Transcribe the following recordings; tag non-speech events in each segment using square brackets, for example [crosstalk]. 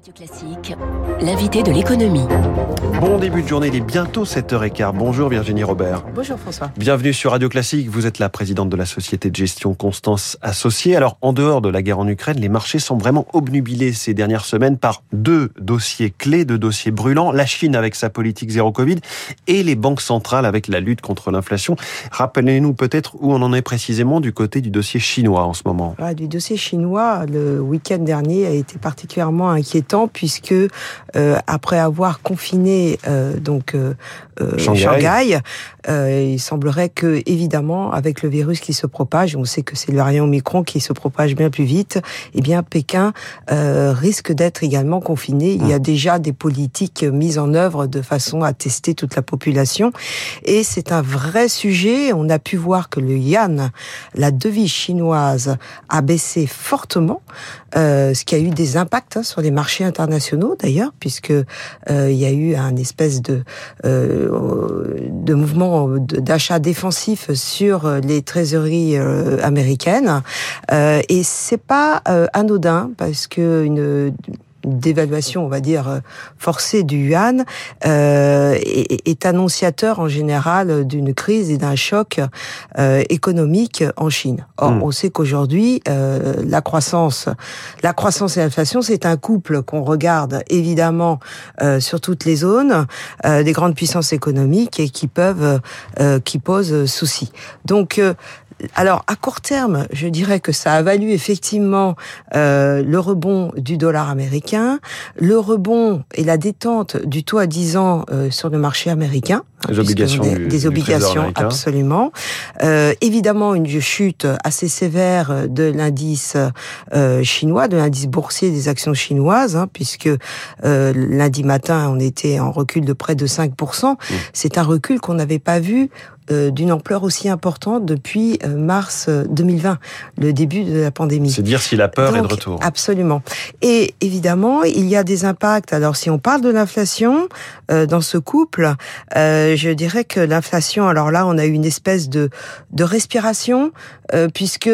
Radio Classique, l'invité de l'économie. Bon début de journée, il est bientôt 7h15. Bonjour Virginie Robert. Bonjour François. Bienvenue sur Radio Classique. Vous êtes la présidente de la société de gestion Constance Associée. Alors, en dehors de la guerre en Ukraine, les marchés sont vraiment obnubilés ces dernières semaines par deux dossiers clés, deux dossiers brûlants. La Chine avec sa politique zéro Covid et les banques centrales avec la lutte contre l'inflation. Rappelez-nous peut-être où on en est précisément du côté du dossier chinois en ce moment. Ouais, du dossier chinois, le week-end dernier a été particulièrement inquiétant puisque euh, après avoir confiné euh, donc euh, Shanghai, Shanghai il semblerait que évidemment avec le virus qui se propage, on sait que c'est le variant Omicron qui se propage bien plus vite, eh bien Pékin risque d'être également confiné. Il y a déjà des politiques mises en œuvre de façon à tester toute la population et c'est un vrai sujet. On a pu voir que le yuan, la devise chinoise, a baissé fortement, ce qui a eu des impacts hein, sur les marchés internationaux d'ailleurs, puisque euh, il y a eu un espèce de euh, de mouvement d'achat défensif sur les trésoreries euh, américaines, euh, et c'est pas euh, anodin parce que d'évaluation, on va dire, forcée du yuan euh, est, est, annonciateur en général d'une crise et d'un choc euh, économique en Chine. Or, mmh. on sait qu'aujourd'hui, euh, la croissance, la croissance et l'inflation, c'est un couple qu'on regarde évidemment euh, sur toutes les zones euh, des grandes puissances économiques et qui peuvent, euh, qui posent souci. Donc alors à court terme, je dirais que ça a valu effectivement euh, le rebond du dollar américain, le rebond et la détente du taux à 10 ans euh, sur le marché américain. Les obligations des, du, des du obligations, absolument. Euh, évidemment, une chute assez sévère de l'indice euh, chinois, de l'indice boursier des actions chinoises, hein, puisque euh, lundi matin, on était en recul de près de 5%. Mmh. C'est un recul qu'on n'avait pas vu euh, d'une ampleur aussi importante depuis euh, mars 2020, le début de la pandémie. C'est dire si la peur Donc, est de retour. Absolument. Et évidemment, il y a des impacts. Alors, si on parle de l'inflation euh, dans ce couple, euh, je dirais que l'inflation, alors là, on a eu une espèce de, de respiration, euh, puisque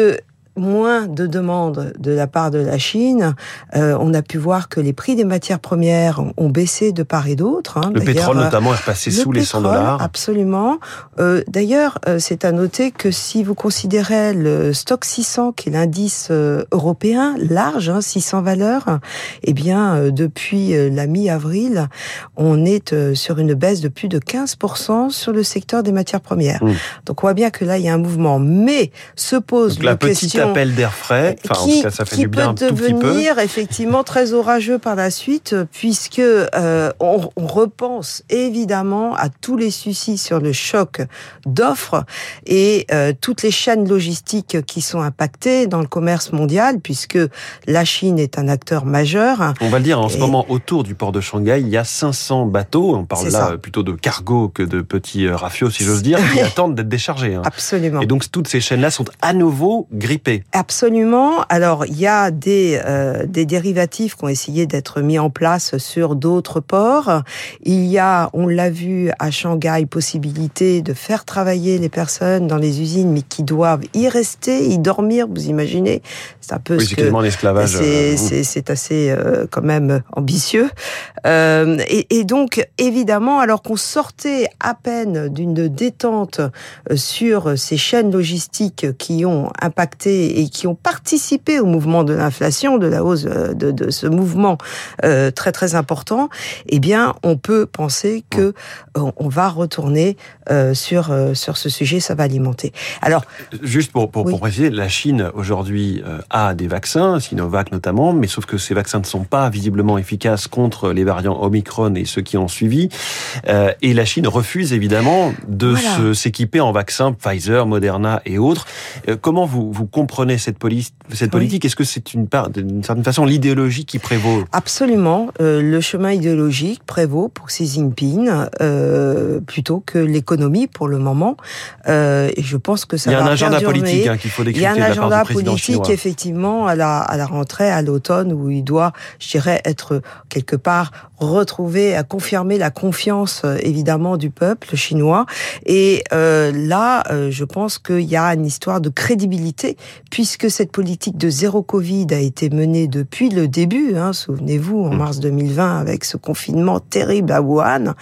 moins de demandes de la part de la Chine. Euh, on a pu voir que les prix des matières premières ont baissé de part et d'autre. Hein. Le pétrole notamment est repassé sous les 100 dollars. Absolument. Euh, D'ailleurs, euh, c'est à noter que si vous considérez le stock 600, qui est l'indice euh, européen large, hein, 600 valeurs, eh bien euh, depuis la mi-avril, on est sur une baisse de plus de 15% sur le secteur des matières premières. Mmh. Donc on voit bien que là il y a un mouvement, mais se pose Donc, la question appel d'air frais, enfin, qui, en tout cas, ça fait du bien peut un tout petit peu. devenir effectivement très orageux par la suite, puisque euh, on, on, repense évidemment à tous les soucis sur le choc d'offres et euh, toutes les chaînes logistiques qui sont impactées dans le commerce mondial, puisque la Chine est un acteur majeur. On va le dire, en et... ce moment, autour du port de Shanghai, il y a 500 bateaux, on parle là ça. plutôt de cargo que de petits rafios, si j'ose [laughs] dire, qui attendent d'être déchargés. Hein. Absolument. Et donc, toutes ces chaînes-là sont à nouveau grippées. Absolument. Alors, il y a des, euh, des dérivatifs qui ont essayé d'être mis en place sur d'autres ports. Il y a, on l'a vu à Shanghai, possibilité de faire travailler les personnes dans les usines, mais qui doivent y rester, y dormir. Vous imaginez C'est un peu oui, ce que l'esclavage. C'est assez euh, quand même ambitieux. Euh, et, et, donc, évidemment, alors qu'on sortait à peine d'une détente euh, sur ces chaînes logistiques qui ont impacté et qui ont participé au mouvement de l'inflation, de la hausse euh, de, de ce mouvement euh, très très important, eh bien, on peut penser que on, on va retourner euh, sur sur ce sujet, ça va alimenter. Alors, juste pour pour, oui. pour préciser, la Chine aujourd'hui a des vaccins, Sinovac notamment, mais sauf que ces vaccins ne sont pas visiblement efficaces contre les variants Omicron et ceux qui ont suivi, euh, et la Chine refuse évidemment de voilà. s'équiper en vaccins Pfizer, Moderna et autres. Euh, comment vous vous comprenez cette, police, cette politique? Oui. Est-ce que c'est une part, d'une certaine façon, l'idéologie qui prévaut? Absolument. Euh, le chemin idéologique prévaut pour Xi Jinping euh, plutôt que l'économie pour le moment. Euh, et je pense que ça Il y a va un agenda perdurer. politique hein, qu'il faut décrypter Il y a un agenda politique, chinois. effectivement, à la, à la rentrée, à l'automne, où il doit, je dirais, être quelque part retrouver, à confirmer la confiance, évidemment, du peuple chinois. Et là, je pense qu'il y a une histoire de crédibilité puisque cette politique de zéro Covid a été menée depuis le début. Hein, Souvenez-vous, en mm. mars 2020, avec ce confinement terrible à Wuhan.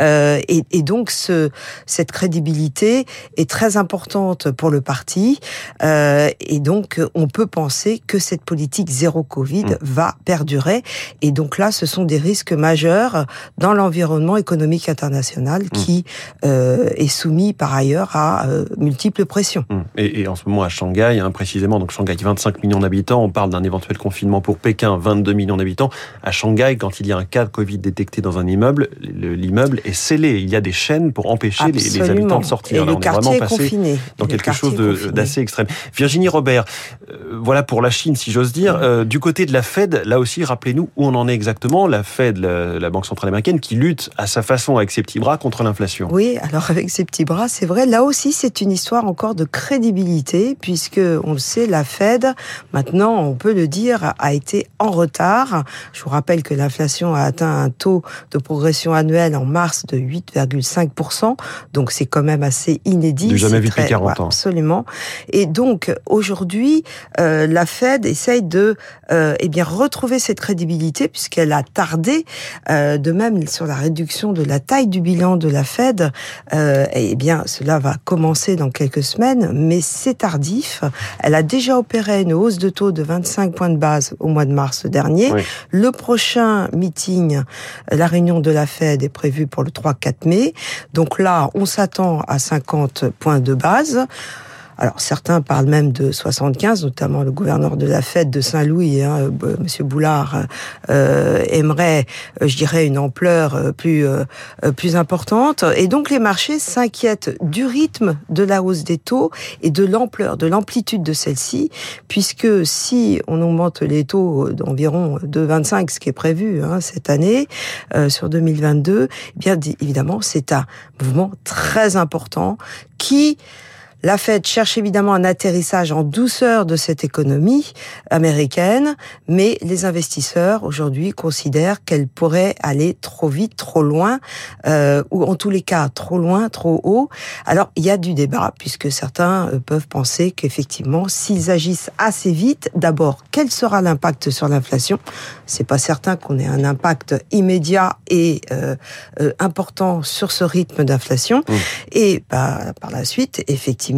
Euh, et, et, donc, ce, cette crédibilité est très importante pour le parti. Euh, et donc, on peut penser que cette politique zéro Covid mm. va perdurer. Et donc là, ce sont des risques majeurs dans l'environnement économique international mm. qui euh, est soumis par ailleurs à euh, multiples pressions. Et, et, en ce moment à Shanghai, hein, précisément, donc Shanghai 25 millions d'habitants, on parle d'un éventuel confinement pour Pékin, 22 millions d'habitants. À Shanghai, quand il y a un cas de Covid détecté dans un immeuble, l'immeuble est scellé. Il y a des chaînes pour empêcher les, habitants de sortir. Et le on est vraiment passé confiné. dans quelque chose d'assez extrême. Virginie Robert, euh, voilà pour la Chine, si j'ose dire. Euh, du côté de la Fed, là aussi, rappelez-nous où on en est exactement. La Fed, la, Banque centrale américaine, qui lutte à sa façon avec ses petits bras contre l'inflation. Oui, alors avec ses petits bras, c'est vrai. Là aussi, c'est une histoire encore de crédibilité, puisque on le sait, la Fed, maintenant, on peut le dire, a été en retard. Je vous rappelle que l'inflation a atteint un taux de progression annuelle en mars de 8,5%. Donc c'est quand même assez inédit. Jamais vu depuis 40 ans. Absolument. Et donc aujourd'hui, euh, la Fed essaye de euh, eh bien retrouver cette crédibilité puisqu'elle a tardé. Euh, de même sur la réduction de la taille du bilan de la Fed, euh, eh bien cela va commencer dans quelques semaines, mais c'est tardif. Elle a déjà opéré une hausse de taux de 25 points de base au mois de mars dernier. Le prochain meeting, la réunion de la Fed est prévue pour le 3-4 mai. Donc là, on s'attend à 50 points de base. Alors certains parlent même de 75, notamment le gouverneur de la Fed de Saint-Louis, hein, euh, Monsieur Boulard, euh, aimerait, euh, je dirais, une ampleur euh, plus plus importante. Et donc les marchés s'inquiètent du rythme de la hausse des taux et de l'ampleur, de l'amplitude de celle-ci, puisque si on augmente les taux d'environ 2,25, ce qui est prévu hein, cette année sur 2022, eh bien évidemment c'est un mouvement très important qui la Fed cherche évidemment un atterrissage en douceur de cette économie américaine, mais les investisseurs aujourd'hui considèrent qu'elle pourrait aller trop vite, trop loin, euh, ou en tous les cas trop loin, trop haut. Alors il y a du débat puisque certains euh, peuvent penser qu'effectivement, s'ils agissent assez vite, d'abord, quel sera l'impact sur l'inflation? C'est pas certain qu'on ait un impact immédiat et euh, euh important sur ce rythme d'inflation. Mmh. Et bah, par la suite, effectivement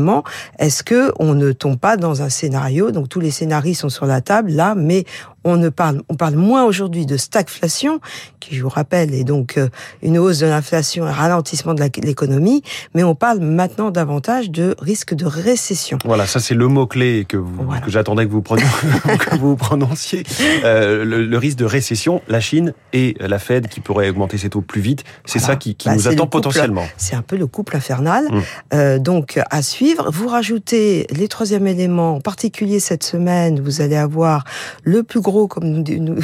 est-ce que on ne tombe pas dans un scénario Donc tous les scénarios sont sur la table là, mais on ne parle, on parle moins aujourd'hui de stagflation, qui je vous rappelle est donc euh, une hausse de l'inflation, un ralentissement de l'économie, mais on parle maintenant davantage de risque de récession. Voilà, ça c'est le mot clé que, que j'attendais que vous [laughs] que vous prononciez. Euh, le, risque de récession, la Chine et la Fed qui pourrait augmenter ses taux plus vite, c'est ça qui, qui bah, nous attend potentiellement. C'est un peu le couple infernal. Hum. Euh, donc à suivre. Vous rajoutez les troisièmes éléments, en particulier cette semaine, vous allez avoir le plus gros comme [laughs] nous,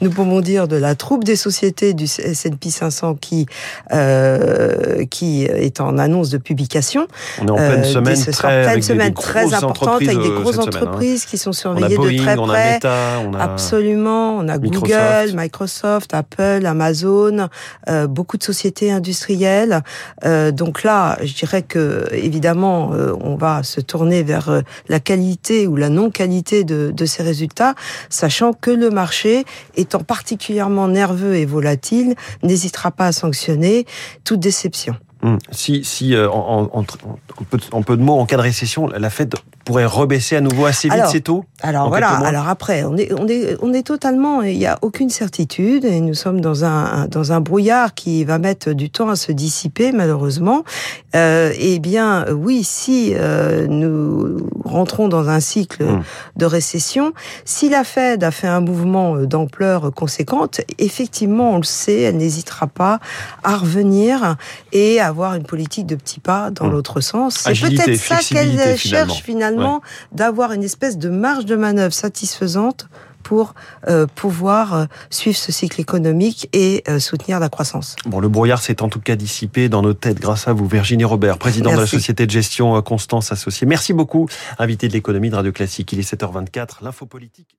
nous, pouvons dire, de la troupe des sociétés du S&P 500 qui euh, qui est en annonce de publication. On est en pleine euh, semaine, très, pleine semaine très importante avec des grosses euh, hein. entreprises qui sont surveillées de très près. On a Meta, on a Absolument, on a Google, Microsoft, Apple, Amazon, euh, beaucoup de sociétés industrielles. Euh, donc là, je dirais que évidemment, on va se tourner vers la qualité ou la non-qualité de, de ces résultats, sachant que le marché, étant particulièrement nerveux et volatile, n'hésitera pas à sanctionner toute déception. Hum. Si, si euh, en, en, en, peu, de mots, en cas de récession, la Fed pourrait rebaisser à nouveau assez vite ses taux Alors voilà, alors après, on est, on est, on est totalement, il n'y a aucune certitude et nous sommes dans un, dans un brouillard qui va mettre du temps à se dissiper malheureusement. Euh, eh bien, oui, si euh, nous rentrons dans un cycle hum. de récession, si la Fed a fait un mouvement d'ampleur conséquente, effectivement, on le sait, elle n'hésitera pas à revenir et à avoir une politique de petits pas dans hum. l'autre sens. C'est peut-être ça qu'elle cherche finalement, d'avoir une espèce de marge de manœuvre satisfaisante pour euh, pouvoir euh, suivre ce cycle économique et euh, soutenir la croissance. Bon, le brouillard s'est en tout cas dissipé dans nos têtes grâce à vous, Virginie Robert, présidente de la société de gestion Constance Associée. Merci beaucoup, invité de l'économie de Radio Classique. Il est 7h24, l'info politique.